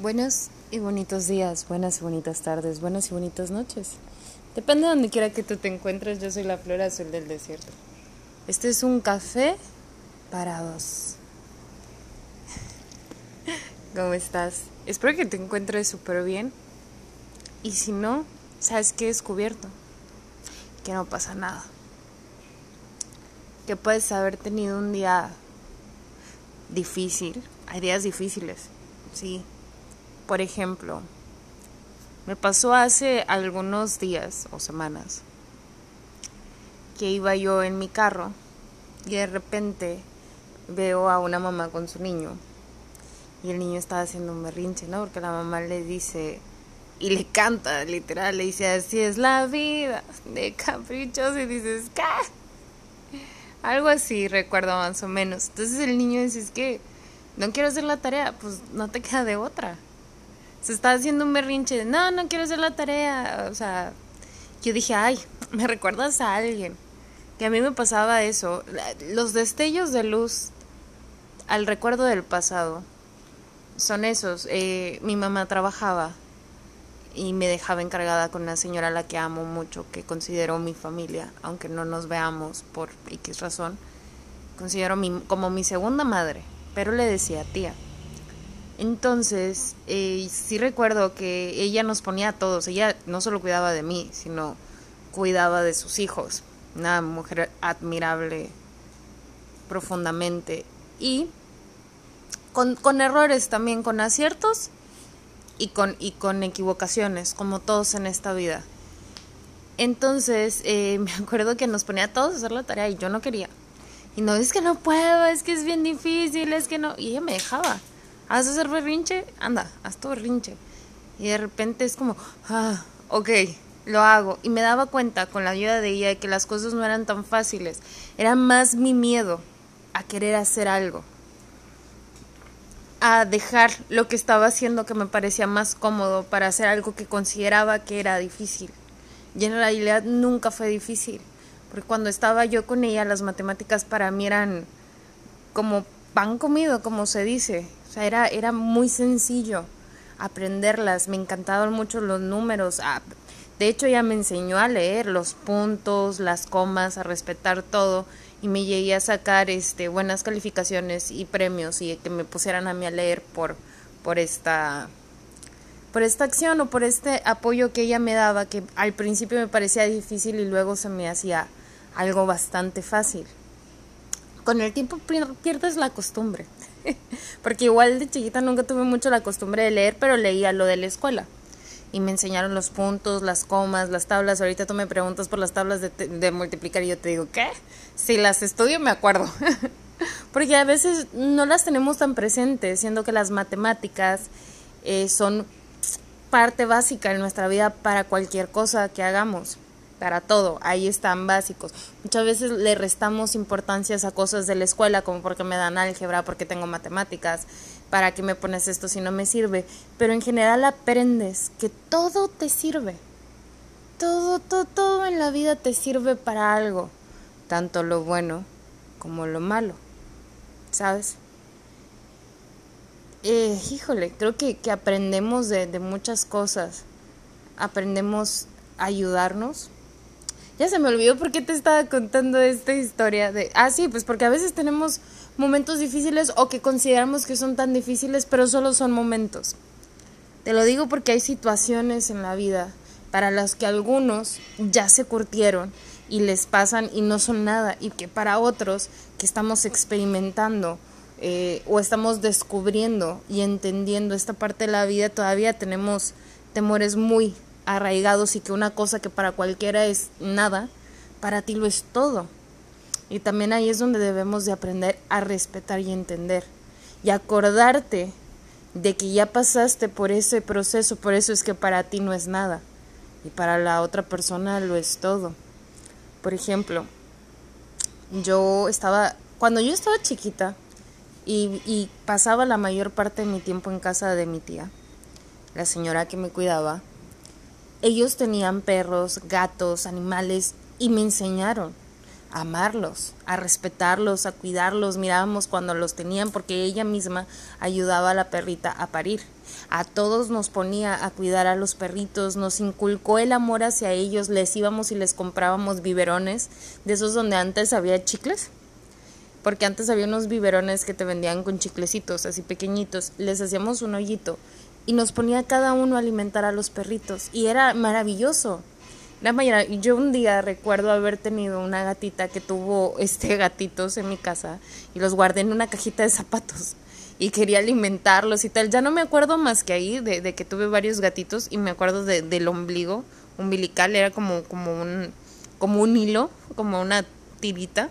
Buenos y bonitos días, buenas y bonitas tardes, buenas y bonitas noches. Depende de donde quiera que tú te encuentres, yo soy la flor azul del desierto. Este es un café para dos. ¿Cómo estás? Espero que te encuentres súper bien. Y si no, sabes que he descubierto que no pasa nada. Que puedes haber tenido un día difícil. Hay días difíciles, sí, por ejemplo, me pasó hace algunos días o semanas que iba yo en mi carro y de repente veo a una mamá con su niño y el niño estaba haciendo un berrinche, ¿no? Porque la mamá le dice y le canta, literal, le dice así es la vida de caprichos y dices, ¿qué? Algo así recuerdo más o menos. Entonces el niño dice, es que no quiero hacer la tarea, pues no te queda de otra se está haciendo un berrinche no, no quiero hacer la tarea. O sea, yo dije, ay, me recuerdas a alguien. Que a mí me pasaba eso. Los destellos de luz al recuerdo del pasado son esos. Eh, mi mamá trabajaba y me dejaba encargada con una señora a la que amo mucho, que considero mi familia, aunque no nos veamos por X razón. Considero mi, como mi segunda madre, pero le decía tía. Entonces, eh, sí recuerdo que ella nos ponía a todos, ella no solo cuidaba de mí, sino cuidaba de sus hijos. Una mujer admirable profundamente. Y con, con errores también, con aciertos y con, y con equivocaciones, como todos en esta vida. Entonces, eh, me acuerdo que nos ponía a todos a hacer la tarea y yo no quería. Y no, es que no puedo, es que es bien difícil, es que no. Y ella me dejaba. ¿Vas a hacer berrinche? Anda, haz tu berrinche. Y de repente es como, ah, ok, lo hago. Y me daba cuenta con la ayuda de ella de que las cosas no eran tan fáciles. Era más mi miedo a querer hacer algo. A dejar lo que estaba haciendo que me parecía más cómodo para hacer algo que consideraba que era difícil. Y en realidad nunca fue difícil. Porque cuando estaba yo con ella, las matemáticas para mí eran como pan comido, como se dice. O sea, era, era muy sencillo aprenderlas. Me encantaban mucho los números. Ah, de hecho, ella me enseñó a leer los puntos, las comas, a respetar todo y me llegué a sacar este buenas calificaciones y premios y que me pusieran a mí a leer por por esta por esta acción o por este apoyo que ella me daba que al principio me parecía difícil y luego se me hacía algo bastante fácil. Con el tiempo pierdes la costumbre. Porque igual de chiquita nunca tuve mucho la costumbre de leer, pero leía lo de la escuela. Y me enseñaron los puntos, las comas, las tablas. Ahorita tú me preguntas por las tablas de, multiplicar y yo te digo, ¿qué? Si las estudio me acuerdo. Porque a veces no las tenemos tan presentes, siendo que las matemáticas eh, son parte básica en nuestra vida para cualquier cosa que hagamos para todo, ahí están básicos. Muchas veces le restamos importancias a cosas de la escuela, como porque me dan álgebra, porque tengo matemáticas, para qué me pones esto si no me sirve, pero en general aprendes que todo te sirve. Todo, todo, todo en la vida te sirve para algo, tanto lo bueno como lo malo, ¿sabes? Eh, híjole, creo que, que aprendemos de, de muchas cosas, aprendemos a ayudarnos, ya se me olvidó por qué te estaba contando esta historia de... Ah, sí, pues porque a veces tenemos momentos difíciles o que consideramos que son tan difíciles, pero solo son momentos. Te lo digo porque hay situaciones en la vida para las que algunos ya se curtieron y les pasan y no son nada, y que para otros que estamos experimentando eh, o estamos descubriendo y entendiendo esta parte de la vida, todavía tenemos temores muy arraigados y que una cosa que para cualquiera es nada, para ti lo es todo. Y también ahí es donde debemos de aprender a respetar y entender y acordarte de que ya pasaste por ese proceso, por eso es que para ti no es nada y para la otra persona lo es todo. Por ejemplo, yo estaba, cuando yo estaba chiquita y, y pasaba la mayor parte de mi tiempo en casa de mi tía, la señora que me cuidaba, ellos tenían perros, gatos, animales y me enseñaron. a amarlos, a respetarlos, a cuidarlos. Mirábamos cuando los tenían porque ella misma ayudaba a la perrita a parir. A todos nos ponía a cuidar a los perritos, nos inculcó el amor hacia ellos, les íbamos y les comprábamos biberones, de esos donde antes había chicles. Porque antes había unos biberones que te vendían con chiclecitos así pequeñitos. Les hacíamos un hoyito y nos ponía cada uno a alimentar a los perritos. Y era maravilloso la mañana, yo un día recuerdo haber tenido una gatita que tuvo este gatitos en mi casa y los guardé en una cajita de zapatos y quería alimentarlos y tal. Ya no me acuerdo más que ahí de, de que tuve varios gatitos y me acuerdo de, del ombligo umbilical, era como, como, un, como un hilo, como una tirita,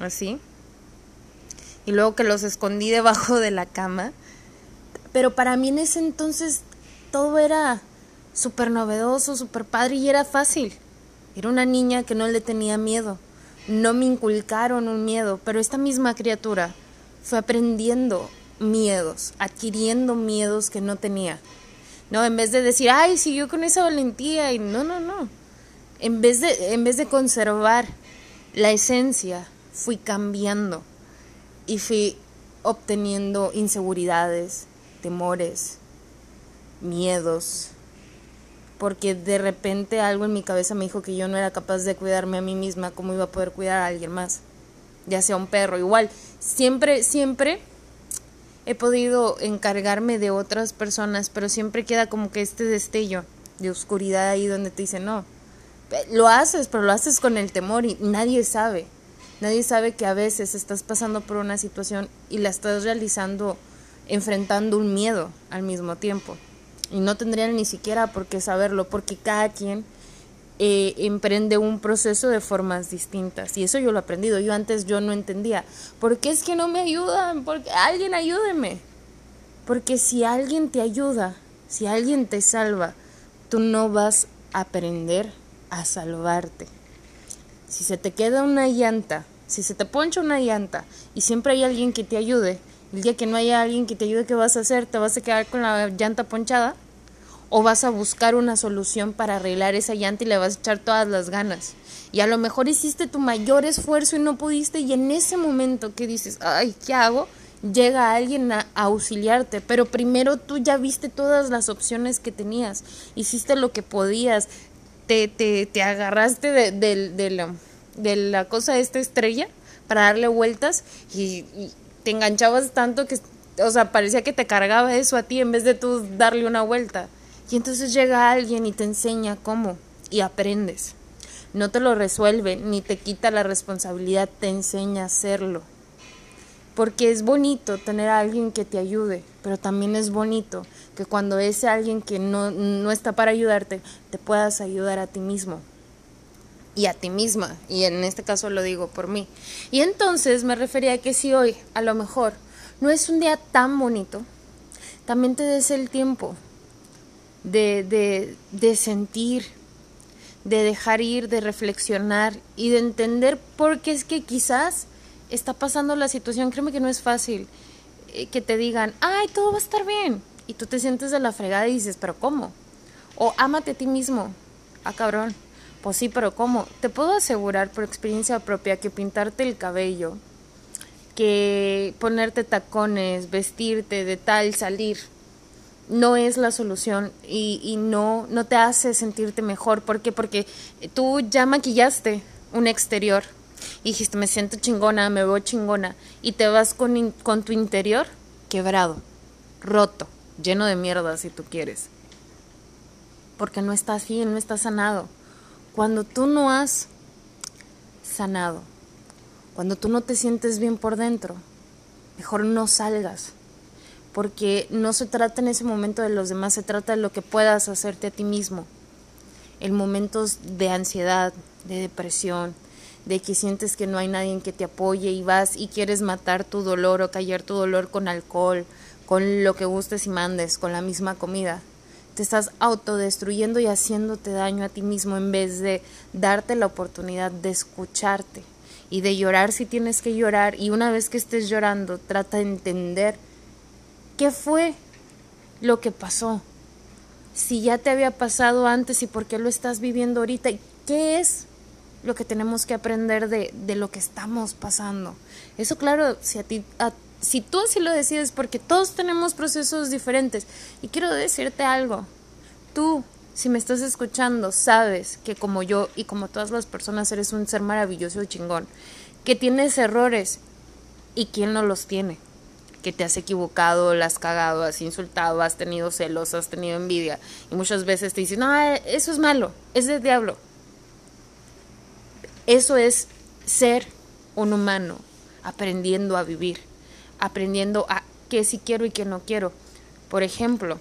así. Y luego que los escondí debajo de la cama. Pero para mí en ese entonces todo era súper novedoso, súper padre y era fácil. Era una niña que no le tenía miedo. No me inculcaron un miedo, pero esta misma criatura fue aprendiendo miedos, adquiriendo miedos que no tenía. No, en vez de decir, ay, siguió con esa valentía y no, no, no. En vez de, en vez de conservar la esencia, fui cambiando y fui obteniendo inseguridades, temores, miedos, porque de repente algo en mi cabeza me dijo que yo no era capaz de cuidarme a mí misma, ¿cómo iba a poder cuidar a alguien más? Ya sea un perro, igual. Siempre, siempre he podido encargarme de otras personas, pero siempre queda como que este destello de oscuridad ahí donde te dicen, no, lo haces, pero lo haces con el temor y nadie sabe. Nadie sabe que a veces estás pasando por una situación y la estás realizando enfrentando un miedo al mismo tiempo y no tendrían ni siquiera por qué saberlo, porque cada quien eh, emprende un proceso de formas distintas. Y eso yo lo he aprendido. Yo antes yo no entendía. ¿Por qué es que no me ayudan? Porque alguien ayúdeme. Porque si alguien te ayuda, si alguien te salva, tú no vas a aprender a salvarte. Si se te queda una llanta, si se te poncha una llanta y siempre hay alguien que te ayude, el día que no haya alguien que te ayude, ¿qué vas a hacer? ¿Te vas a quedar con la llanta ponchada? ¿O vas a buscar una solución para arreglar esa llanta y le vas a echar todas las ganas? Y a lo mejor hiciste tu mayor esfuerzo y no pudiste y en ese momento que dices, ay, ¿qué hago? Llega alguien a, auxiliarte, pero primero tú ya viste todas las opciones que tenías, hiciste lo que podías, te, te, te agarraste de, de, la, de la cosa esta estrella para darle vueltas y te enganchabas tanto que, o sea, parecía que te cargaba eso a ti en vez de tú darle una vuelta. Y entonces llega alguien y te enseña cómo y aprendes. No te lo resuelve ni te quita la responsabilidad, te enseña a hacerlo. Porque es bonito tener a alguien que te ayude, pero también es bonito que cuando ese alguien que no, no está para ayudarte, te puedas ayudar a ti mismo y a ti misma. Y en este caso lo digo por mí. Y entonces me refería a que si hoy a lo mejor no es un día tan bonito, también te des el tiempo de, de, de sentir, de dejar ir, de reflexionar y de entender por qué es que quizás está pasando la situación. Créeme que no es fácil eh, que te digan, ay, todo va a estar bien. Y tú te sientes de la fregada y dices, pero ¿cómo? O ámate a ti mismo. Ah, cabrón pues sí, pero ¿cómo? Te puedo asegurar por experiencia propia que pintarte el cabello, que ponerte tacones, vestirte de tal, salir, no es la solución y, y no, no te hace sentirte mejor. ¿Por qué? Porque tú ya maquillaste un exterior y dijiste, me siento chingona, me veo chingona, y te vas con, con tu interior quebrado, roto, lleno de mierda si tú quieres. Porque no estás bien, no estás sanado. Cuando tú no has sanado, cuando tú no te sientes bien por dentro, mejor no salgas, porque no se trata en ese momento de los demás, se trata de lo que puedas hacerte a ti mismo. En momentos de ansiedad, de depresión, de que sientes que no hay nadie que te apoye y vas y quieres matar tu dolor o callar tu dolor con alcohol, con lo que gustes y mandes, con la misma comida te estás autodestruyendo y haciéndote daño a ti mismo en vez de darte la oportunidad de escucharte y de llorar si tienes que llorar y una vez que estés llorando trata de entender qué fue lo que pasó, si ya te había pasado antes y por qué lo estás viviendo ahorita y qué es lo que tenemos que aprender de, de lo que estamos pasando. Eso claro, si a ti, si tú así lo decides, porque todos tenemos procesos diferentes. Y quiero decirte algo, tú, si me estás escuchando, sabes que como yo y como todas las personas eres un ser maravilloso y chingón, que tienes errores y quién no los tiene que te has equivocado, la has cagado, has insultado, has tenido celos, has tenido envidia. Y muchas veces te dicen, no, eso es malo, es de diablo. Eso es ser un humano, aprendiendo a vivir, aprendiendo a qué sí quiero y qué no quiero. Por ejemplo,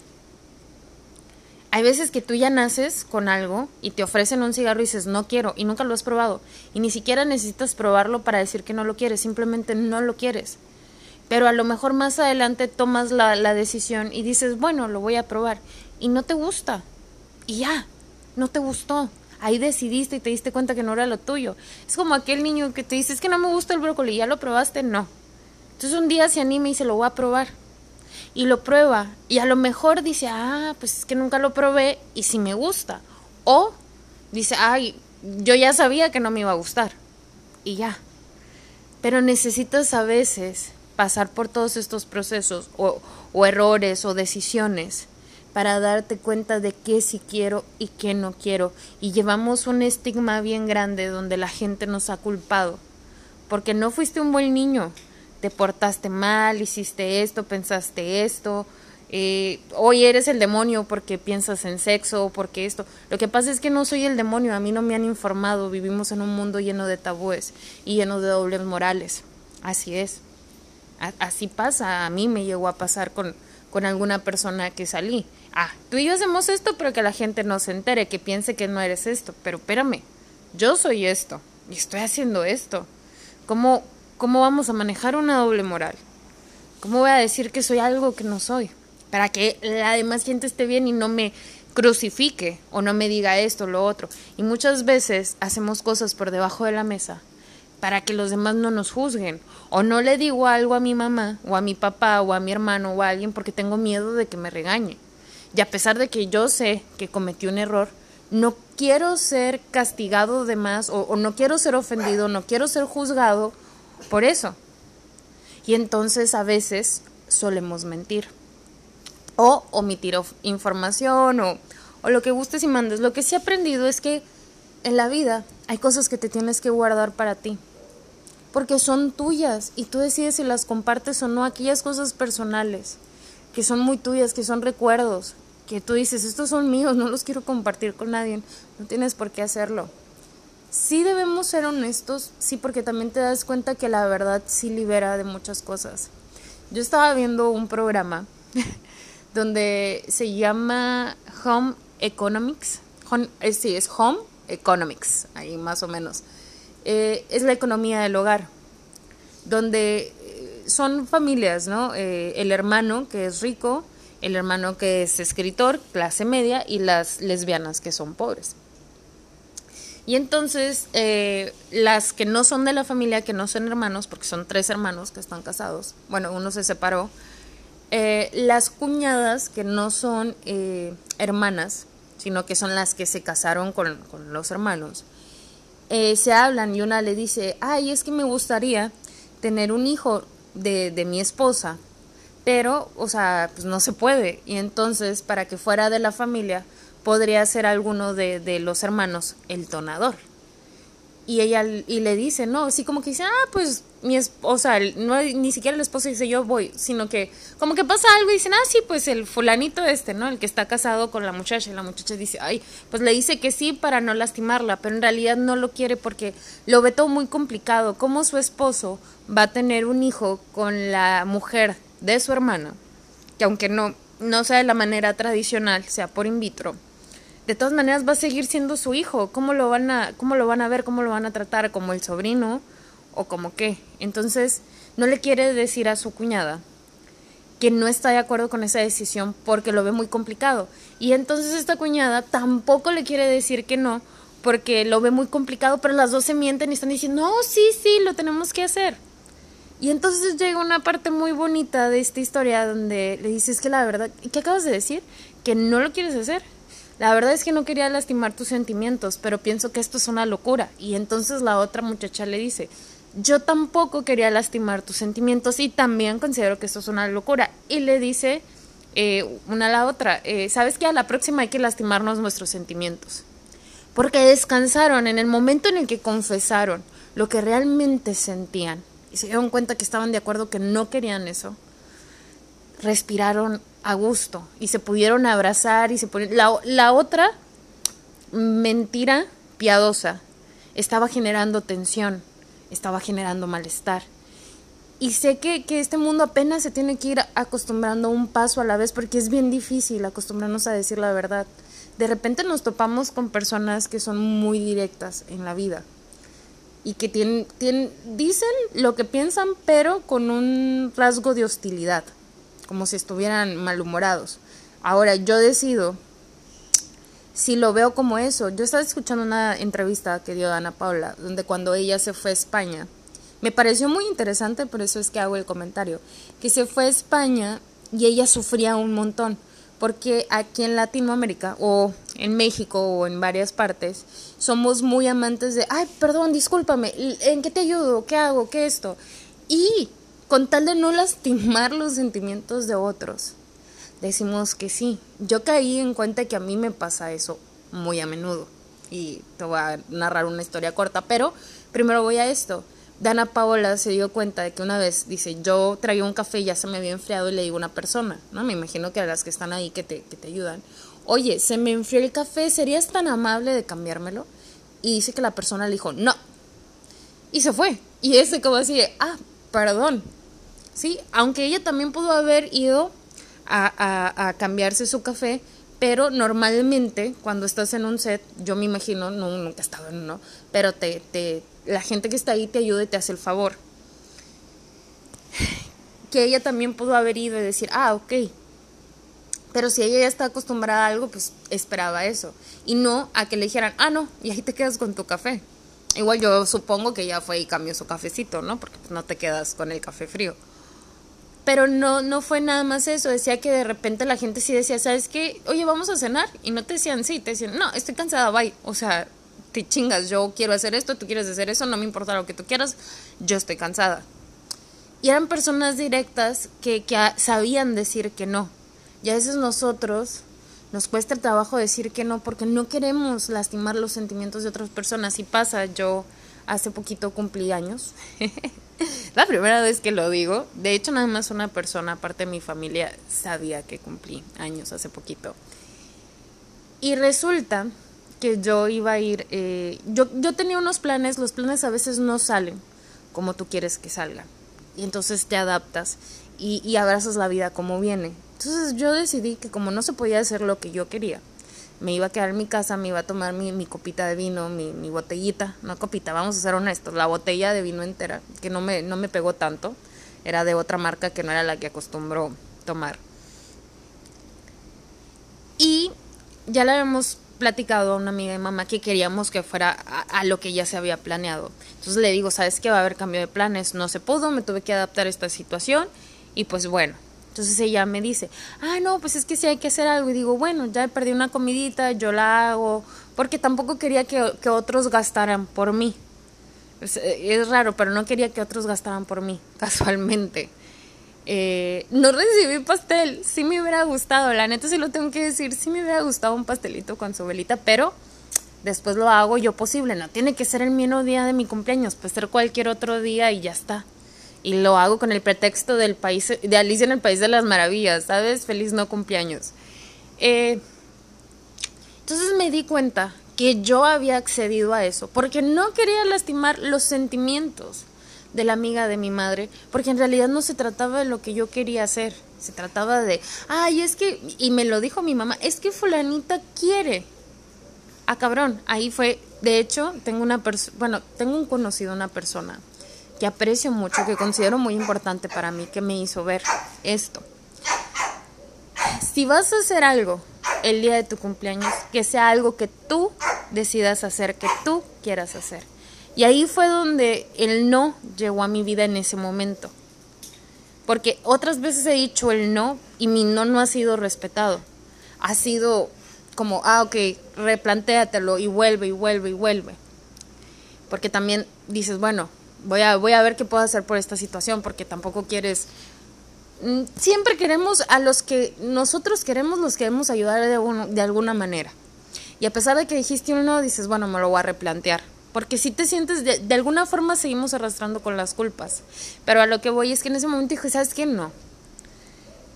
hay veces que tú ya naces con algo y te ofrecen un cigarro y dices no quiero y nunca lo has probado y ni siquiera necesitas probarlo para decir que no lo quieres, simplemente no lo quieres pero a lo mejor más adelante tomas la, decisión y dices, bueno, lo voy a probar, y no te gusta, y ya, no te gustó. Ahí decidiste y te diste cuenta que no era lo tuyo. Es como aquel niño que te dice, es que no me gusta el brócoli, ¿ya lo probaste? No. Entonces un día se anima y se lo voy a probar. Y lo prueba. Y a lo mejor dice, ah, pues es que nunca lo probé y si me gusta. O dice, ay, yo ya sabía que no me iba a gustar. Y ya. Pero necesitas a veces pasar por todos estos procesos o, errores o decisiones para darte cuenta de qué sí quiero y qué no quiero. Y llevamos un estigma bien grande donde la gente nos ha culpado. Porque no fuiste un buen niño, te portaste mal, hiciste esto, pensaste esto, eh, hoy eres el demonio porque piensas en sexo, porque esto. Lo que pasa es que no soy el demonio, a mí no me han informado, vivimos en un mundo lleno de tabúes y lleno de dobles morales. Así es así pasa, a mí me llegó a pasar con, con alguna persona que salí. Ah, tú y yo hacemos esto, pero que la gente no se entere, que piense que no eres esto. Pero espérame, yo soy esto y estoy haciendo esto. ¿Cómo, cómo vamos a manejar una doble moral? ¿Cómo voy a decir que soy algo que no soy? Para que la demás gente esté bien y no me crucifique o no me diga esto o lo otro. Y muchas veces hacemos cosas por debajo de la mesa para que los demás no nos juzguen. O no le digo algo a mi mamá, o a mi papá, o a mi hermano, o a alguien porque tengo miedo de que me regañe. Y a pesar de que yo sé que cometí un error, no quiero ser castigado de más, o, no quiero ser ofendido, no quiero ser juzgado por eso. Y entonces a veces solemos mentir. O omitir información, o, o lo que gustes y mandes. Lo que sí he aprendido es que en la vida hay cosas que te tienes que guardar para ti porque son tuyas y tú decides si las compartes o no, aquellas cosas personales que son muy tuyas, que son recuerdos, que tú dices, estos son míos, no los quiero compartir con nadie, no tienes por qué hacerlo. Sí debemos ser honestos, sí, porque también te das cuenta que la verdad sí libera de muchas cosas. Yo estaba viendo un programa donde se llama Home Economics, eh, sí, es Home Economics, ahí más o menos eh, es la economía del hogar, donde eh, son familias, ¿no? El hermano que es rico, el hermano que es escritor, clase media, y las lesbianas que son pobres. Y entonces las que no son de la familia, que no son hermanos, porque son tres hermanos que están casados, bueno, uno se separó, las cuñadas que no son hermanas, sino que son las que se casaron con los hermanos, eh, se hablan y una le dice, ay, es que me gustaría tener un hijo de, de mi esposa, pero, o sea, pues no se puede. Y entonces, para que fuera de la familia, podría ser alguno de, de los hermanos el tonador. Y ella y le dice, no, así como que dice, ah, pues mi esposa, no, ni siquiera el esposo dice yo voy, sino que como que pasa algo y dicen, ah, sí, pues el fulanito este, ¿no? El que está casado con la muchacha y la muchacha dice, ay, pues le dice que sí para no lastimarla, pero en realidad no lo quiere porque lo ve todo muy complicado. ¿Cómo su esposo va a tener un hijo con la mujer de su hermana? Que aunque no, no sea de la manera tradicional, sea por in vitro de todas maneras va a seguir siendo su hijo. ¿Cómo lo van a, cómo lo van a ver, cómo lo van a tratar? ¿Como el sobrino o como qué? Entonces, no le quiere decir a su cuñada que no está de acuerdo con esa decisión porque lo ve muy complicado. Y entonces esta cuñada tampoco le quiere decir que no porque lo ve muy complicado, pero las dos se mienten y están diciendo, no, sí, sí, lo tenemos que hacer. Y entonces llega una parte muy bonita de esta historia donde le dices que la verdad, ¿qué acabas de decir? Que no lo quieres hacer la verdad es que no quería lastimar tus sentimientos, pero pienso que esto es una locura. Y entonces la otra muchacha le dice, yo tampoco quería lastimar tus sentimientos y también considero que esto es una locura. Y le dice eh, una a la otra, eh, ¿sabes que A la próxima hay que lastimarnos nuestros sentimientos. Porque descansaron en el momento en el que confesaron lo que realmente sentían y se dieron cuenta que estaban de acuerdo que no querían eso. Respiraron a gusto y se pudieron abrazar y se La, la otra mentira piadosa estaba generando tensión, estaba generando malestar. Y sé que, que, este mundo apenas se tiene que ir acostumbrando un paso a la vez porque es bien difícil acostumbrarnos a decir la verdad. De repente nos topamos con personas que son muy directas en la vida y que tienen, tienen, dicen lo que piensan pero con un rasgo de hostilidad como si estuvieran malhumorados. Ahora, yo decido si lo veo como eso. Yo estaba escuchando una entrevista que dio Ana Paula, donde cuando ella se fue a España, me pareció muy interesante, por eso es que hago el comentario, que se fue a España y ella sufría un montón, porque aquí en Latinoamérica o en México o en varias partes somos muy amantes de, ay, perdón, discúlpame, ¿en qué te ayudo? ¿Qué hago? ¿Qué esto? Y con tal de no lastimar los sentimientos de otros. Decimos que sí. Yo caí en cuenta que a mí me pasa eso muy a menudo. Y te voy a narrar una historia corta, pero primero voy a esto. Dana Paola se dio cuenta de que una vez, dice, yo traía un café y ya se me había enfriado y le digo a una persona, ¿no? Me imagino que a las que están ahí que te, que te ayudan, oye, se me enfrió el café, ¿serías tan amable de cambiármelo? Y dice que la persona le dijo, no. Y se fue. Y ese como así ah, perdón, ¿sí? Aunque ella también pudo haber ido a, cambiarse su café, pero normalmente cuando estás en un set, yo me imagino, no, nunca he estado en uno, pero te, te, la gente que está ahí te ayuda y te hace el favor. Que ella también pudo haber ido y decir, ah, ok. Pero si ella ya está acostumbrada a algo, pues esperaba eso. Y no a que le dijeran, ah, no, y ahí te quedas con tu café. Igual yo supongo que ya fue y cambió su cafecito, ¿no? Porque pues, no te quedas con el café frío. Pero no, no fue nada más eso, decía que de repente la gente sí decía, ¿sabes qué? Oye, vamos a cenar. Y no te decían sí, te decían, no, estoy cansada, bye. O sea, te chingas, yo quiero hacer esto, tú quieres hacer eso, no me importa lo que tú quieras, yo estoy cansada. Y eran personas directas que, que sabían decir que no. Y a veces nosotros nos cuesta el trabajo decir que no porque no queremos lastimar los sentimientos de otras personas. Y pasa, yo hace poquito cumplí años. la primera vez que lo digo. De hecho, nada más una persona, aparte de mi familia, sabía que cumplí años hace poquito. Y resulta que yo iba a ir, eh, yo, yo tenía unos planes, los planes a veces no salen como tú quieres que salgan. Y entonces te adaptas y, y abrazas la vida como viene. Entonces yo decidí que como no se podía hacer lo que yo quería, me iba a quedar en mi casa, me iba a tomar mi, mi copita de vino, mi, mi, botellita, no copita, vamos a ser honestos, la botella de vino entera, que no me, no me pegó tanto, era de otra marca que no era la que acostumbró tomar. Y ya le habíamos platicado a una amiga de mamá que queríamos que fuera a, a, lo que ya se había planeado. Entonces le digo, ¿sabes qué? Va a haber cambio de planes. No se pudo, me tuve que adaptar a esta situación y pues bueno, entonces ella me dice, ah, no, pues es que sí hay que hacer algo. Y digo, bueno, ya perdí una comidita, yo la hago, porque tampoco quería que, otros gastaran por mí. Es, es, raro, pero no quería que otros gastaran por mí, casualmente. Eh, no recibí pastel, sí me hubiera gustado, la neta sí lo tengo que decir, sí me hubiera gustado un pastelito con su velita, pero después lo hago yo posible, no tiene que ser el mismo día de mi cumpleaños, puede ser cualquier otro día y ya está y lo hago con el pretexto del país, de Alicia en el País de las Maravillas, ¿sabes? Feliz no cumpleaños. Eh, entonces me di cuenta que yo había accedido a eso, porque no quería lastimar los sentimientos de la amiga de mi madre, porque en realidad no se trataba de lo que yo quería hacer, se trataba de, ay, es que, y me lo dijo mi mamá, es que fulanita quiere. Ah, cabrón, ahí fue, de hecho, tengo una persona, bueno, tengo un conocido, una persona que aprecio mucho, que considero muy importante para mí, que me hizo ver esto. Si vas a hacer algo el día de tu cumpleaños, que sea algo que tú decidas hacer, que tú quieras hacer. Y ahí fue donde el no llegó a mi vida en ese momento. Porque otras veces he dicho el no y mi no no ha sido respetado. Ha sido como, ah, ok, replantéatelo y vuelve y vuelve y vuelve. Porque también dices, bueno, voy a, voy a ver qué puedo hacer por esta situación, porque tampoco quieres... Mm, siempre queremos a los que nosotros queremos, los queremos ayudar de, de alguna manera. Y a pesar de que dijiste uno, dices, bueno, me lo voy a replantear. Porque si te sientes, de, de, alguna forma seguimos arrastrando con las culpas. Pero a lo que voy es que en ese momento dije, ¿sabes qué? No.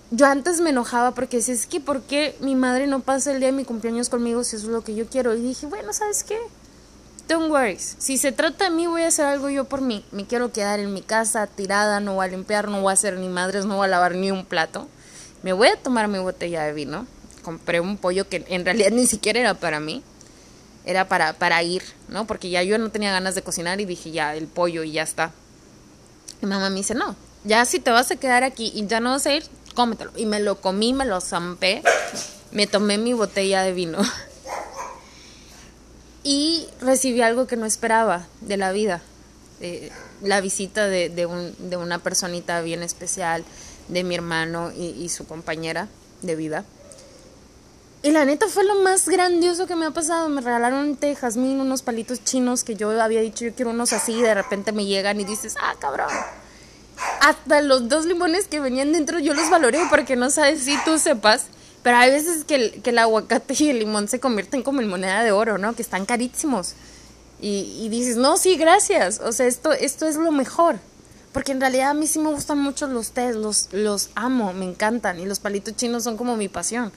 Yo antes me enojaba porque decía, es que ¿por qué mi madre no pasa el día de mi cumpleaños conmigo si eso es lo que yo quiero? Y dije, bueno, ¿sabes qué? Don't worry. Si se trata de mí, voy a hacer algo yo por mí. Me quiero quedar en mi casa tirada, no voy a limpiar, no voy a hacer ni madres, no voy a lavar ni un plato. Me voy a tomar mi botella de vino. Compré un pollo que en realidad ni siquiera era para mí. Era para, para ir, ¿no? Porque ya yo no tenía ganas de cocinar y dije, ya, el pollo y ya está. Y mamá me dice, no, ya si te vas a quedar aquí y ya no vas a ir, cómetelo. Y me lo comí, me lo zampé, me tomé mi botella de vino. y recibí algo que no esperaba de la vida. Eh, la visita de, de, un, de, una personita bien especial, de mi hermano y, su compañera de vida. Y la neta fue lo más grandioso que me ha pasado. Me regalaron té, jazmín, unos palitos chinos que yo había dicho yo quiero unos así y de repente me llegan y dices, ah, cabrón. Hasta los dos limones que venían dentro yo los valoré porque no sabes si tú sepas pero hay veces que el, que el aguacate y el limón se convierten como en moneda de oro, ¿no? Que están carísimos. Y, y dices, no, sí, gracias. O sea, esto, esto es lo mejor. Porque en realidad a mí sí me gustan mucho los tés, los, los amo, me encantan. Y los palitos chinos son como mi pasión.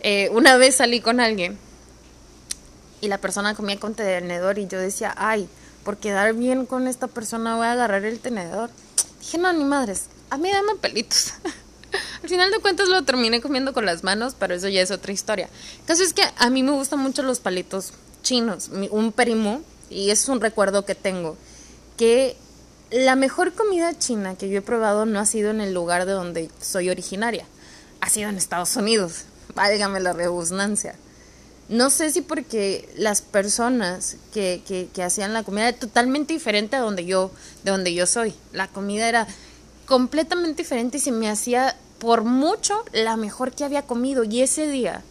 Eh, una vez salí con alguien y la persona comía con tenedor y yo decía, ay, por quedar bien con esta persona voy a agarrar el tenedor. Dije, no, ni madres, a mí dame pelitos. Al final de cuentas lo terminé comiendo con las manos, pero eso ya es otra historia. El caso es que a mí me gustan mucho los palitos chinos. Un primo, y es un recuerdo que tengo, que la mejor comida china que yo he probado no ha sido en el lugar de donde soy originaria, ha sido en Estados Unidos. Válgame la redundancia. No sé si porque las personas que, que, que, hacían la comida era totalmente diferente a donde yo, de donde yo soy. La comida era completamente diferente y se me hacía por mucho la mejor que había comido. Y ese día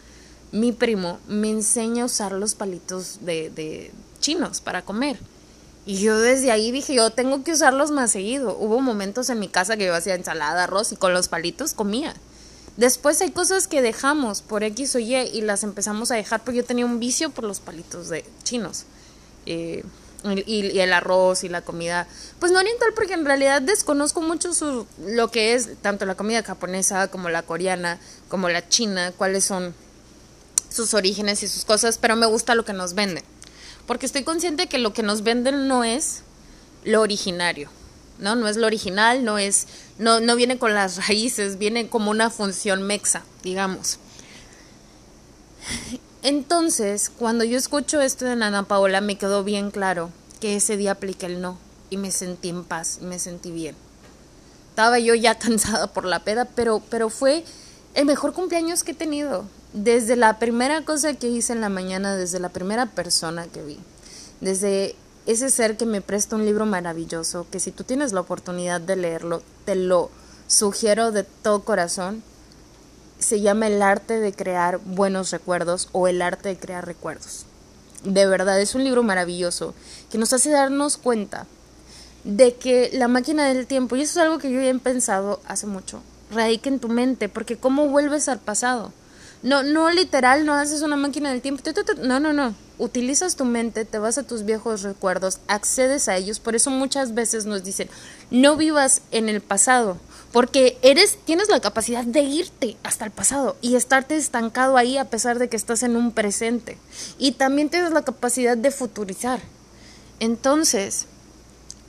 mi primo me enseña a usar los palitos de, chinos para comer. Y yo desde ahí dije, yo tengo que usarlos más seguido. Hubo momentos en mi casa que yo hacía ensalada, arroz y con los palitos comía. Después hay cosas que dejamos por X o Y y las empezamos a dejar porque yo tenía un vicio por los palitos de chinos. Eh, y, el arroz y la comida, pues no oriental porque en realidad desconozco mucho su, lo que es tanto la comida japonesa como la coreana, como la china, cuáles son sus orígenes y sus cosas, pero me gusta lo que nos venden, porque estoy consciente que lo que nos venden no es lo originario, ¿no? No es lo original, no es, no, no viene con las raíces, viene como una función mexa, digamos. Entonces, cuando yo escucho esto de Nana Paola, me quedó bien claro que ese día apliqué el no y me sentí en paz y me sentí bien. Estaba yo ya cansada por la peda, pero, pero fue el mejor cumpleaños que he tenido. Desde la primera cosa que hice en la mañana, desde la primera persona que vi, desde ese ser que me presta un libro maravilloso, que si tú tienes la oportunidad de leerlo, te lo sugiero de todo corazón se llama El arte de crear buenos recuerdos o El arte de crear recuerdos. De verdad, es un libro maravilloso que nos hace darnos cuenta de que la máquina del tiempo, y eso es algo que yo ya he pensado hace mucho, radica en tu mente, porque ¿cómo vuelves al pasado? No, no literal, no haces una máquina del tiempo. No, no, no. Utilizas tu mente, te vas a tus viejos recuerdos, accedes a ellos. Por eso muchas veces nos dicen, no vivas en el pasado, porque eres, tienes la capacidad de irte hasta el pasado y estarte estancado ahí a pesar de que estás en un presente. Y también tienes la capacidad de futurizar. Entonces,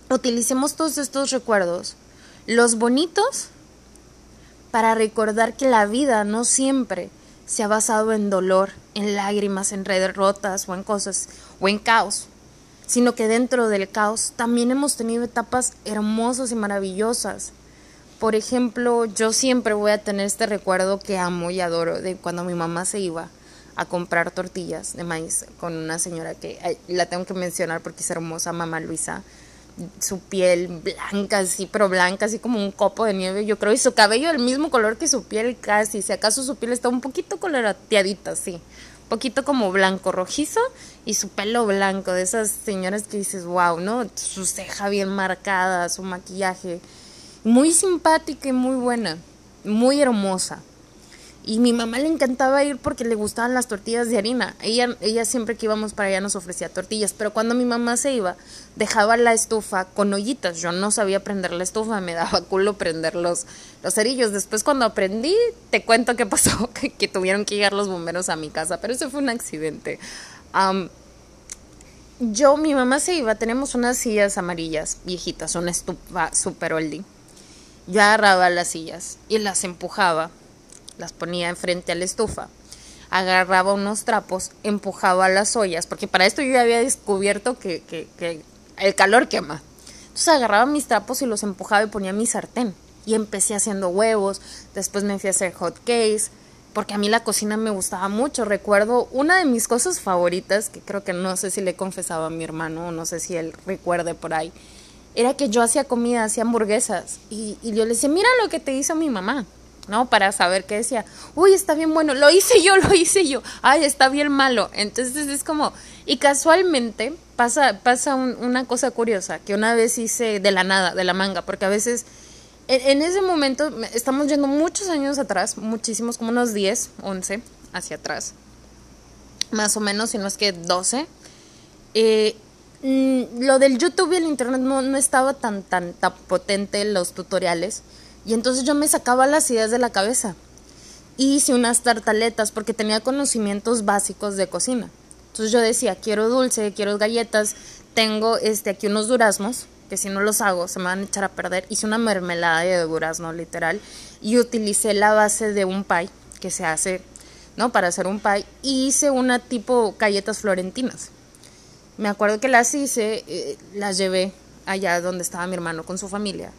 utilicemos todos estos recuerdos, los bonitos, para recordar que la vida no siempre se ha basado en dolor, en lágrimas, en redes rotas o en cosas, o en caos, sino que dentro del caos también hemos tenido etapas hermosas y maravillosas. Por ejemplo, yo siempre voy a tener este recuerdo que amo y adoro de cuando mi mamá se iba a comprar tortillas de maíz con una señora que la tengo que mencionar porque es hermosa, mamá Luisa su piel blanca, así, pero blanca, así como un copo de nieve, yo creo, y su cabello del mismo color que su piel casi, si acaso su piel está un poquito colorateadita, sí, poquito como blanco rojizo y su pelo blanco, de esas señoras que dices, wow, ¿no? Su ceja bien marcada, su maquillaje, muy simpática y muy buena, muy hermosa. Y mi mamá le encantaba ir porque le gustaban las tortillas de harina. Ella, ella siempre que íbamos para allá nos ofrecía tortillas, pero cuando mi mamá se iba, dejaba la estufa con ollitas. Yo no sabía prender la estufa, me daba culo prender los, los cerillos. Después cuando aprendí, te cuento qué pasó, que, tuvieron que llegar los bomberos a mi casa, pero eso fue un accidente. yo, mi mamá se iba, tenemos unas sillas amarillas, viejitas, una estufa super oldie. Yo agarraba las sillas y las empujaba las ponía enfrente a la estufa, agarraba unos trapos, empujaba las ollas, porque para esto yo ya había descubierto que, el calor quema. Entonces agarraba mis trapos y los empujaba y ponía mi sartén. Y empecé haciendo huevos, después me fui a hacer hot cakes, porque a mí la cocina me gustaba mucho. Recuerdo una de mis cosas favoritas, que creo que no sé si le confesaba a mi hermano o no sé si él recuerde por ahí, era que yo hacía comida, hacía hamburguesas. Y, y yo le decía, mira lo que te hizo mi mamá. ¿No? Para saber qué decía, uy, está bien bueno, lo hice yo, lo hice yo, ay, está bien malo. Entonces es como, y casualmente pasa, pasa una cosa curiosa, que una vez hice de la nada, de la manga, porque a veces, en, ese momento, estamos yendo muchos años atrás, muchísimos, como unos 10, 11 hacia atrás, más o menos, si no es que 12. Eh, mm, lo del YouTube y el Internet no, no estaba tan, tan, tan potente, los tutoriales. Y entonces yo me sacaba las ideas de la cabeza. Hice unas tartaletas porque tenía conocimientos básicos de cocina. Entonces yo decía, quiero dulce, quiero galletas, tengo este aquí unos duraznos, que si no los hago se me van a echar a perder. Hice una mermelada de durazno literal y utilicé la base de un pie que se hace, ¿no? Para hacer un pie y hice una tipo galletas florentinas. Me acuerdo que las hice, eh, las llevé allá donde estaba mi hermano con su familia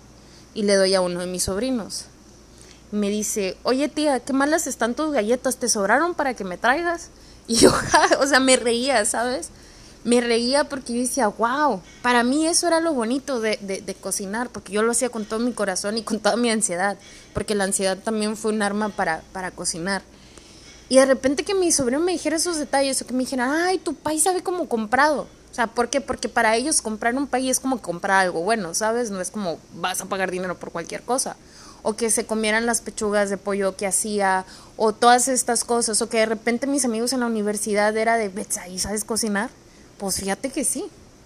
y le doy a uno de mis sobrinos. Me dice, oye tía, qué malas están tus galletas, ¿te sobraron para que me traigas? Y yo, o sea, me reía, ¿sabes? Me reía porque yo decía, wow, para mí eso era lo bonito de, de, cocinar, porque yo lo hacía con todo mi corazón y con toda mi ansiedad, porque la ansiedad también fue un arma para, para cocinar. Y de repente que mi sobrino me dijera esos detalles, o que me dijera, ay, tu país sabe como comprado. Sea, ¿por qué? Porque para ellos comprar un país es como comprar algo bueno, ¿sabes? No es como vas a pagar dinero por cualquier cosa. O que se comieran las pechugas de pollo que hacía, o todas estas cosas. O que de repente mis amigos en la universidad era de, ¿y sabes cocinar? Pues fíjate que sí.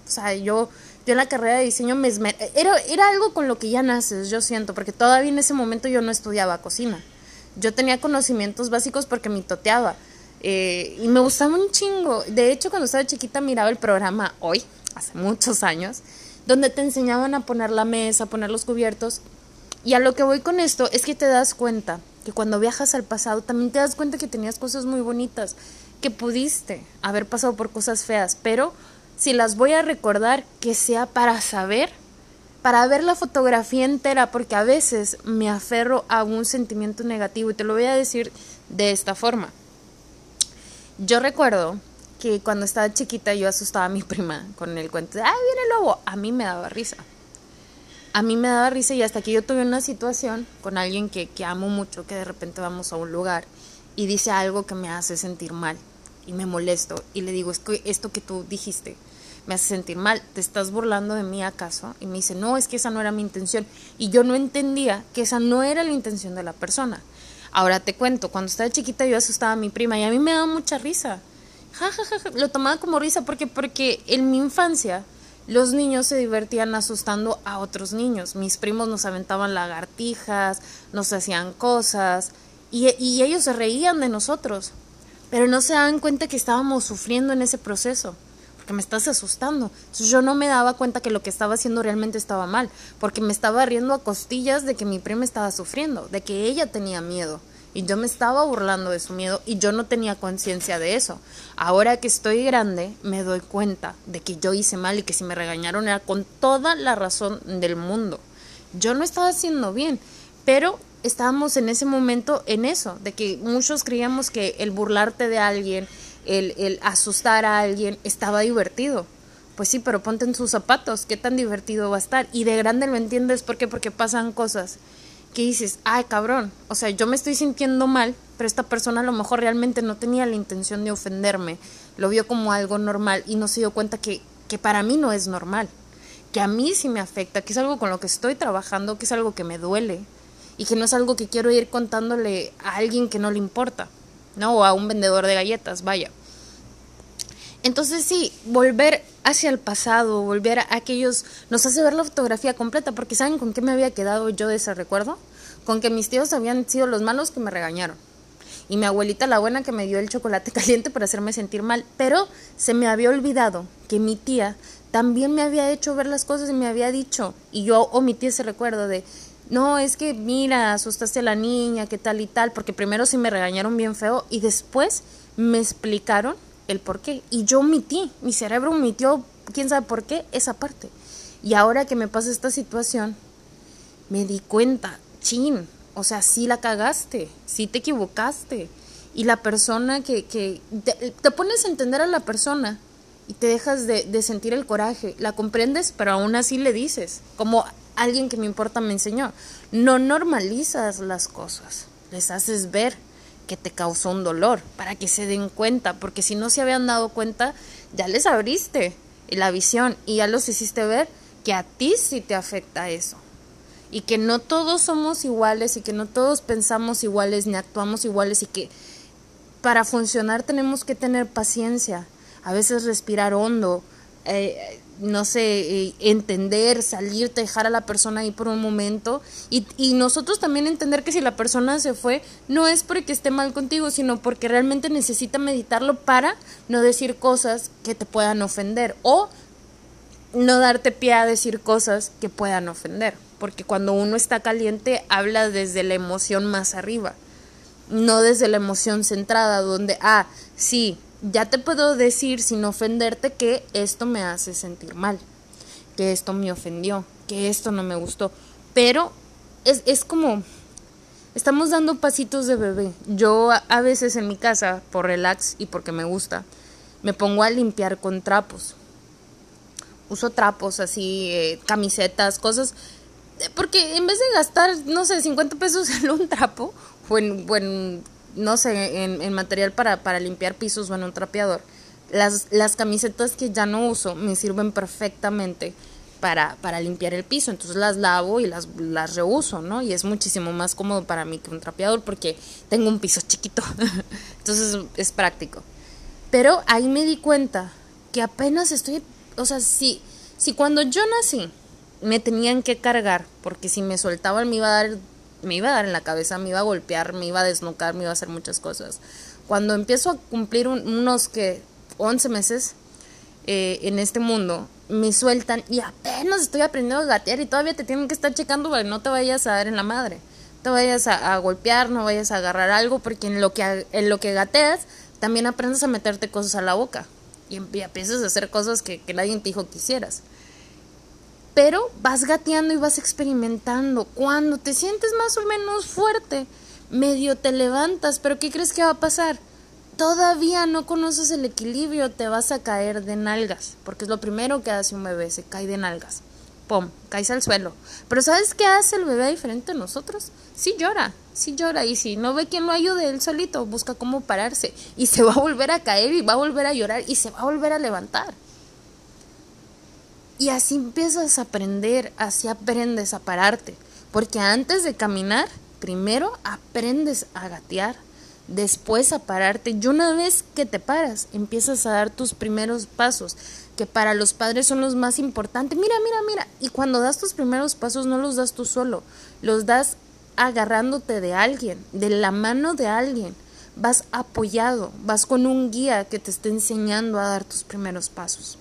O sea, yo, yo en la carrera de diseño me era, era algo con lo que ya naces, yo siento, porque todavía en ese momento yo no estudiaba cocina. Yo tenía conocimientos básicos porque me toteaba eh, y me gustaba un chingo. De hecho, cuando estaba chiquita miraba el programa Hoy, hace muchos años, donde te enseñaban a poner la mesa, a poner los cubiertos. Y a lo que voy con esto es que te das cuenta que cuando viajas al pasado también te das cuenta que tenías cosas muy bonitas, que pudiste haber pasado por cosas feas, pero si las voy a recordar, que sea para saber, para ver la fotografía entera, porque a veces me aferro a un sentimiento negativo y te lo voy a decir de esta forma yo recuerdo que cuando estaba chiquita yo asustaba a mi prima con el cuento de, ¡ay, viene el lobo! A mí me daba risa. A mí me daba risa y hasta que yo tuve una situación con alguien que, que amo mucho, que de repente vamos a un lugar y dice algo que me hace sentir mal y me molesto y le digo, es que esto que tú dijiste me hace sentir mal, ¿te estás burlando de mí acaso? Y me dice, no, es que esa no era mi intención. Y yo no entendía que esa no era la intención de la persona. Ahora te cuento, cuando estaba chiquita yo asustaba a mi prima y a mí me daba mucha risa. Ja, ja, ja, Lo tomaba como risa porque, porque en mi infancia los niños se divertían asustando a otros niños. Mis primos nos aventaban lagartijas, nos hacían cosas y, y ellos se reían de nosotros. Pero no se daban cuenta que estábamos sufriendo en ese proceso porque me estás asustando. Entonces yo no me daba cuenta que lo que estaba haciendo realmente estaba mal, porque me estaba riendo a costillas de que mi prima estaba sufriendo, de que ella tenía miedo. Y yo me estaba burlando de su miedo y yo no tenía conciencia de eso. Ahora que estoy grande, me doy cuenta de que yo hice mal y que si me regañaron era con toda la razón del mundo. Yo no estaba haciendo bien, pero estábamos en ese momento en eso, de que muchos creíamos que el burlarte de alguien, el, el asustar a alguien estaba divertido. Pues sí, pero ponte en sus zapatos, qué tan divertido va a estar. Y de grande lo entiendes, ¿por qué? Porque pasan cosas que dices, ay cabrón, o sea, yo me estoy sintiendo mal, pero esta persona a lo mejor realmente no tenía la intención de ofenderme, lo vio como algo normal y no se dio cuenta que, que para mí no es normal, que a mí sí me afecta, que es algo con lo que estoy trabajando, que es algo que me duele y que no es algo que quiero ir contándole a alguien que no le importa, ¿no? O a un vendedor de galletas, vaya. Entonces sí, volver hacia el pasado, volver a aquellos, nos hace ver la fotografía completa, porque ¿saben con qué me había quedado yo de ese recuerdo? Con que mis tíos habían sido los malos que me regañaron. Y mi abuelita la buena que me dio el chocolate caliente para hacerme sentir mal. Pero se me había olvidado que mi tía también me había hecho ver las cosas y me había dicho, y yo omití ese recuerdo de, no, es que mira, asustaste a la niña, qué tal y tal, porque primero sí me regañaron bien feo y después me explicaron el por qué. Y yo omití, mi cerebro omitió, quién sabe por qué, esa parte. Y ahora que me pasa esta situación, me di cuenta, chin, o sea, sí la cagaste, sí te equivocaste. Y la persona que, que te, pones a entender a la persona y te dejas de, de sentir el coraje, la comprendes, pero aún así le dices, como alguien que me importa me enseñó, no normalizas las cosas, les haces ver que te causó un dolor, para que se den cuenta, porque si no se habían dado cuenta, ya les abriste la visión y ya los hiciste ver que a ti sí te afecta eso. Y que no todos somos iguales y que no todos pensamos iguales ni actuamos iguales y que para funcionar tenemos que tener paciencia, a veces respirar hondo, eh, no sé, eh, entender, salir, dejar a la persona ahí por un momento. Y, y, nosotros también entender que si la persona se fue no es porque esté mal contigo, sino porque realmente necesita meditarlo para no decir cosas que te puedan ofender o no darte pie a decir cosas que puedan ofender, porque cuando uno está caliente habla desde la emoción más arriba, no desde la emoción centrada donde, ah, sí, ya te puedo decir sin ofenderte que esto me hace sentir mal, que esto me ofendió, que esto no me gustó. Pero es, es como, estamos dando pasitos de bebé. Yo a, veces en mi casa, por relax y porque me gusta, me pongo a limpiar con trapos. Uso trapos así, eh, camisetas, cosas. Porque en vez de gastar, no sé, 50 pesos en un trapo o o en no sé, en, material para, para, limpiar pisos o en un trapeador. Las, las camisetas que ya no uso me sirven perfectamente para, para limpiar el piso. Entonces las lavo y las, las reuso, ¿no? Y es muchísimo más cómodo para mí que un trapeador porque tengo un piso chiquito. Entonces es práctico. Pero ahí me di cuenta que apenas estoy, o sea, si, si cuando yo nací me tenían que cargar, porque si me soltaban me iba a dar me iba a dar en la cabeza, me iba a golpear, me iba a desnucar, me iba a hacer muchas cosas. Cuando empiezo a cumplir unos que 11 meses eh, en este mundo, me sueltan y apenas estoy aprendiendo a gatear y todavía te tienen que estar checando para que no te vayas a dar en la madre. No te vayas a, golpear, no vayas a agarrar algo, porque en lo que, en lo que gateas también aprendes a meterte cosas a la boca y, empiezas a hacer cosas que, que nadie te dijo que hicieras pero vas gateando y vas experimentando. Cuando te sientes más o menos fuerte, medio te levantas, pero ¿qué crees que va a pasar? Todavía no conoces el equilibrio, te vas a caer de nalgas, porque es lo primero que hace un bebé, se cae de nalgas. Pum, caes al suelo. Pero ¿sabes qué hace el bebé diferente a nosotros? Sí llora, sí llora y si no ve quien lo ayude, él solito busca cómo pararse y se va a volver a caer y va a volver a llorar y se va a volver a levantar. Y así empiezas a aprender, así aprendes a pararte. Porque antes de caminar, primero aprendes a gatear, después a pararte. Y una vez que te paras, empiezas a dar tus primeros pasos, que para los padres son los más importantes. Mira, mira, mira. Y cuando das tus primeros pasos, no los das tú solo, los das agarrándote de alguien, de la mano de alguien. Vas apoyado, vas con un guía que te esté enseñando a dar tus primeros pasos.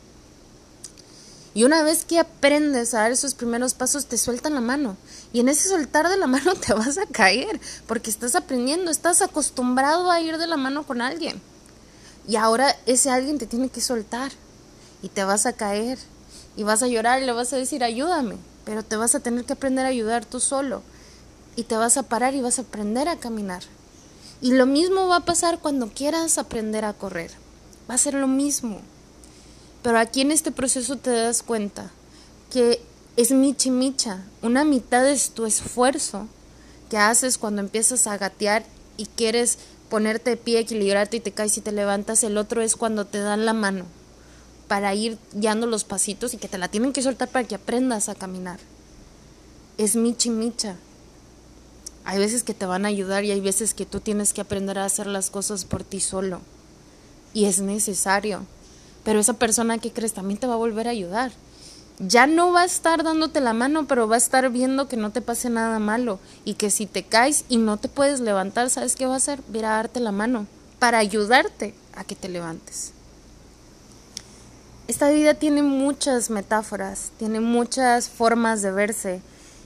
Y una vez que aprendes a dar esos primeros pasos, te sueltan la mano. Y en ese soltar de la mano te vas a caer, porque estás aprendiendo, estás acostumbrado a ir de la mano con alguien. Y ahora ese alguien te tiene que soltar. Y te vas a caer. Y vas a llorar y le vas a decir, ayúdame. Pero te vas a tener que aprender a ayudar tú solo. Y te vas a parar y vas a aprender a caminar. Y lo mismo va a pasar cuando quieras aprender a correr. Va a ser lo mismo. Pero aquí en este proceso te das cuenta que es micha y micha. Una mitad es tu esfuerzo que haces cuando empiezas a gatear y quieres ponerte de pie, equilibrarte y te caes y te levantas. El otro es cuando te dan la mano para ir guiando los pasitos y que te la tienen que soltar para que aprendas a caminar. Es michi micha. Hay veces que te van a ayudar y hay veces que tú tienes que aprender a hacer las cosas por ti solo. Y es necesario. Pero esa persona que crees también te va a volver a ayudar. Ya no va a estar dándote la mano, pero va a estar viendo que no te pase nada malo. Y que si te caes y no te puedes levantar, ¿sabes qué va a hacer? Ir a darte la mano para ayudarte a que te levantes. Esta vida tiene muchas metáforas, tiene muchas formas de verse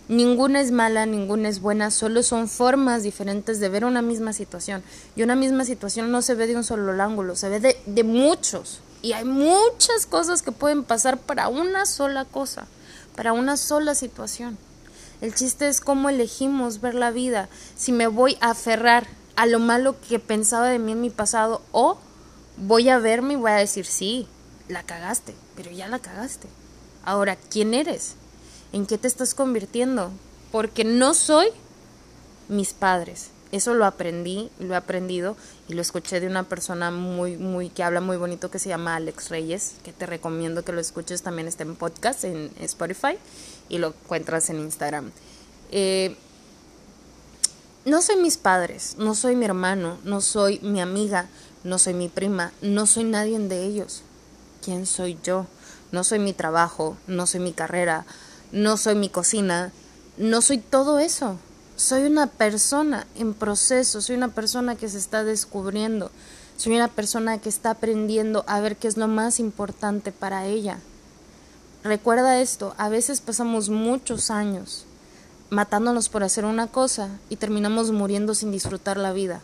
Ninguna es mala, ninguna es buena, solo son formas diferentes de ver una misma situación. Y una misma situación no se ve de un solo ángulo, se ve de muchos. Y hay muchas cosas que pueden pasar para una sola cosa, para una sola situación. El chiste es cómo elegimos ver la vida, si me voy a aferrar a lo malo que pensaba de mí en mi pasado o voy a verme y voy a decir, sí, la cagaste, pero ya la cagaste. Ahora, ¿quién eres? en qué te estás convirtiendo, porque no soy mis padres. Eso lo aprendí, lo he aprendido y lo escuché de una persona muy, muy, que habla muy bonito que se llama Alex Reyes, que te recomiendo que lo escuches también está en podcast, en Spotify y lo encuentras en Instagram. Eh, no soy mis padres, no soy mi hermano, no soy mi amiga, no soy mi prima, no soy nadie de ellos. ¿Quién soy yo? No soy mi trabajo, no soy mi carrera, no soy mi cocina, no soy todo eso. Soy una persona en proceso, soy una persona que se está descubriendo, soy una persona que está aprendiendo a ver qué es lo más importante para ella. Recuerda esto, a veces pasamos muchos años matándonos por hacer una cosa y terminamos muriendo sin disfrutar la vida.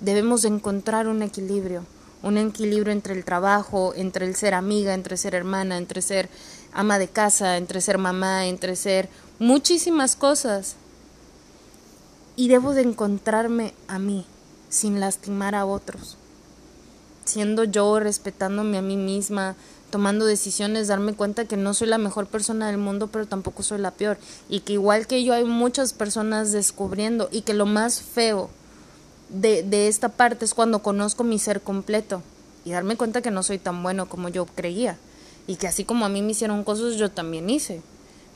Debemos encontrar un equilibrio, un equilibrio entre el trabajo, entre el ser amiga, entre ser hermana, entre ser ama de casa, entre ser mamá, entre ser muchísimas cosas. Y debo de encontrarme a mí, sin lastimar a otros. Siendo yo, respetándome a mí misma, tomando decisiones, darme cuenta que no soy la mejor persona del mundo, pero tampoco soy la peor. Y que igual que yo hay muchas personas descubriendo y que lo más feo de, de esta parte es cuando conozco mi ser completo y darme cuenta que no soy tan bueno como yo creía y que así como a mí me hicieron cosas, yo también hice.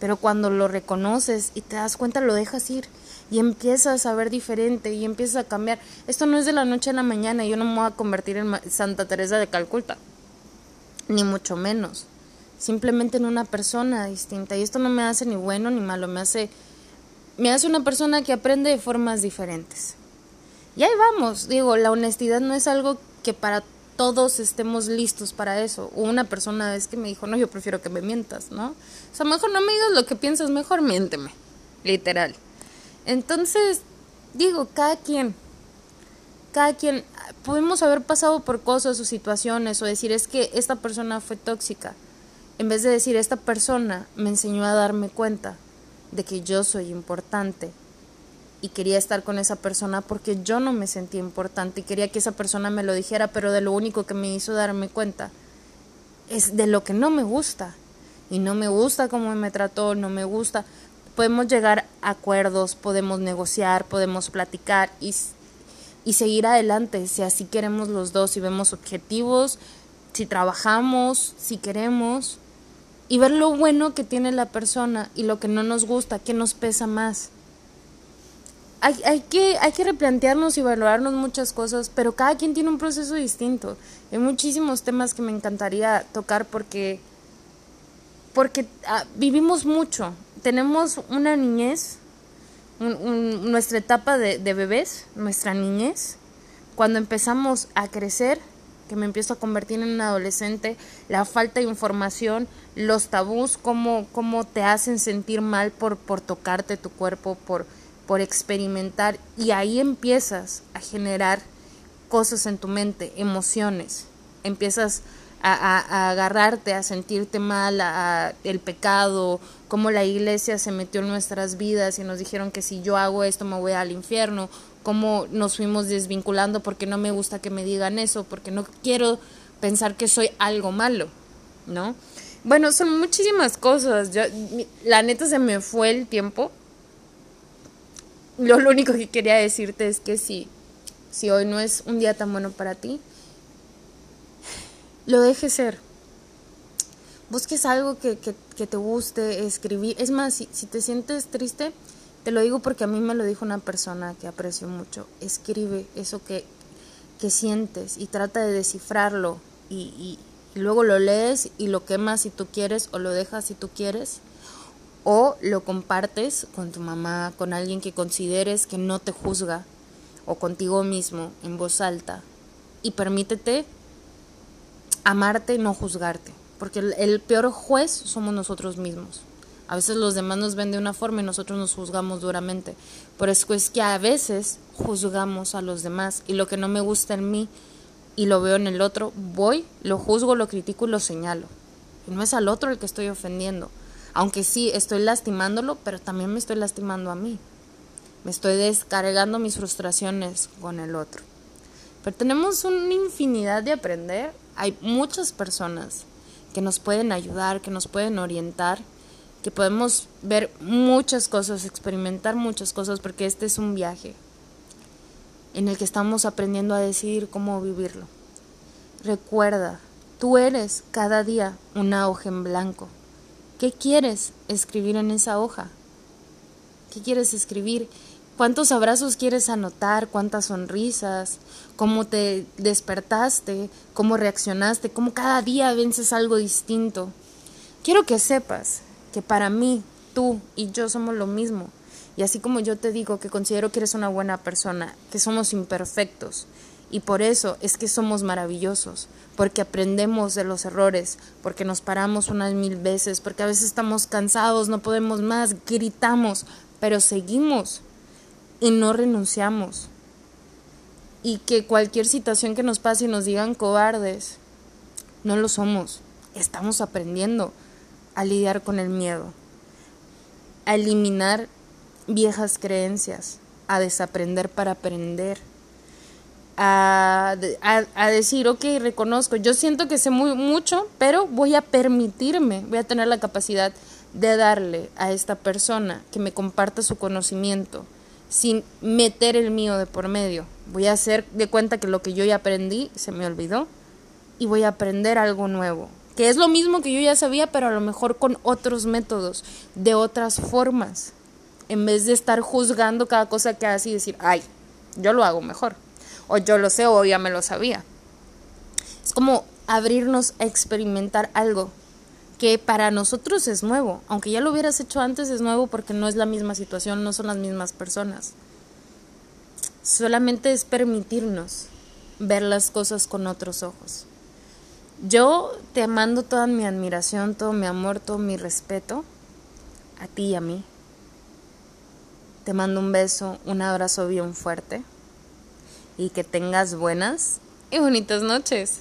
Pero cuando lo reconoces y te das cuenta, lo dejas ir y empiezas a ver diferente y empiezas a cambiar. Esto no es de la noche a la mañana, yo no me voy a convertir en Santa Teresa de Calcuta, ni mucho menos. Simplemente en una persona distinta. Y esto no me hace ni bueno ni malo, me hace, me hace una persona que aprende de formas diferentes. Y ahí vamos, digo, la honestidad no es algo que para todos estemos listos para eso. Una persona es que me dijo, no, yo prefiero que me mientas, ¿no? O sea, mejor no me digas lo que piensas, mejor miénteme, literal. Entonces, digo, cada quien, cada quien, podemos haber pasado por cosas o situaciones o decir, es que esta persona fue tóxica. En vez de decir, esta persona me enseñó a darme cuenta de que yo soy importante, y quería estar con esa persona porque yo no me sentía importante y quería que esa persona me lo dijera, pero de lo único que me hizo darme cuenta es de lo que no me gusta. Y no me gusta cómo me trató, no me gusta. Podemos llegar a acuerdos, podemos negociar, podemos platicar y, y seguir adelante si así queremos los dos, si vemos objetivos, si trabajamos, si queremos y ver lo bueno que tiene la persona y lo que no nos gusta, que nos pesa más hay, hay, que, hay que replantearnos y valorarnos muchas cosas, pero cada quien tiene un proceso distinto. Hay muchísimos temas que me encantaría tocar porque, porque ah, vivimos mucho. Tenemos una niñez, nuestra etapa de, bebés, nuestra niñez, cuando empezamos a crecer, que me empiezo a convertir en un adolescente, la falta de información, los tabús, cómo, cómo te hacen sentir mal por, por tocarte tu cuerpo, por por experimentar y ahí empiezas a generar cosas en tu mente, emociones, empiezas a, agarrarte, a sentirte mal, a, el pecado, cómo la iglesia se metió en nuestras vidas y nos dijeron que si yo hago esto me voy al infierno, cómo nos fuimos desvinculando porque no me gusta que me digan eso, porque no quiero pensar que soy algo malo, ¿no? Bueno, son muchísimas cosas. La neta se me fue el tiempo lo, lo único que quería decirte es que si, si hoy no es un día tan bueno para ti, lo dejes ser. Busques algo que, que, te guste, escribir. Es más, si, te sientes triste, te lo digo porque a mí me lo dijo una persona que aprecio mucho. Escribe eso que, que sientes y trata de descifrarlo y, y, y luego lo lees y lo quemas si tú quieres o lo dejas si tú quieres o lo compartes con tu mamá, con alguien que consideres que no te juzga o contigo mismo en voz alta y permítete amarte y no juzgarte, porque el, peor juez somos nosotros mismos. A veces los demás nos ven de una forma y nosotros nos juzgamos duramente. Por eso es que a veces juzgamos a los demás y lo que no me gusta en mí y lo veo en el otro, voy, lo juzgo, lo critico y lo señalo. Y no es al otro el que estoy ofendiendo. Aunque sí estoy lastimándolo, pero también me estoy lastimando a mí. Me estoy descargando mis frustraciones con el otro. Pero tenemos una infinidad de aprender. Hay muchas personas que nos pueden ayudar, que nos pueden orientar, que podemos ver muchas cosas, experimentar muchas cosas, porque este es un viaje en el que estamos aprendiendo a decidir cómo vivirlo. Recuerda, tú eres cada día una hoja en blanco. ¿Qué quieres escribir en esa hoja? ¿Qué quieres escribir? ¿Cuántos abrazos quieres anotar? ¿Cuántas sonrisas? ¿Cómo te despertaste? ¿Cómo reaccionaste? ¿Cómo cada día vences algo distinto? Quiero que sepas que para mí, tú y yo somos lo mismo. Y así como yo te digo que considero que eres una buena persona, que somos imperfectos, y por eso es que somos maravillosos, porque aprendemos de los errores, porque nos paramos unas mil veces, porque a veces estamos cansados, no podemos más, gritamos, pero seguimos y no renunciamos. Y que cualquier situación que nos pase y nos digan cobardes, no lo somos. Estamos aprendiendo a lidiar con el miedo, a eliminar viejas creencias, a desaprender para aprender, a, a, decir, ok, reconozco, yo siento que sé muy mucho, pero voy a permitirme, voy a tener la capacidad de darle a esta persona que me comparta su conocimiento sin meter el mío de por medio. Voy a hacer de cuenta que lo que yo ya aprendí se me olvidó y voy a aprender algo nuevo, que es lo mismo que yo ya sabía, pero a lo mejor con otros métodos, de otras formas en vez de estar juzgando cada cosa que hace y decir, ay, yo lo hago mejor, o yo lo sé, o ya me lo sabía. Es como abrirnos a experimentar algo que para nosotros es nuevo, aunque ya lo hubieras hecho antes es nuevo porque no es la misma situación, no son las mismas personas. Solamente es permitirnos ver las cosas con otros ojos. Yo te mando toda mi admiración, todo mi amor, todo mi respeto a ti y a mí. Te mando un beso, un abrazo bien fuerte y que tengas buenas y bonitas noches.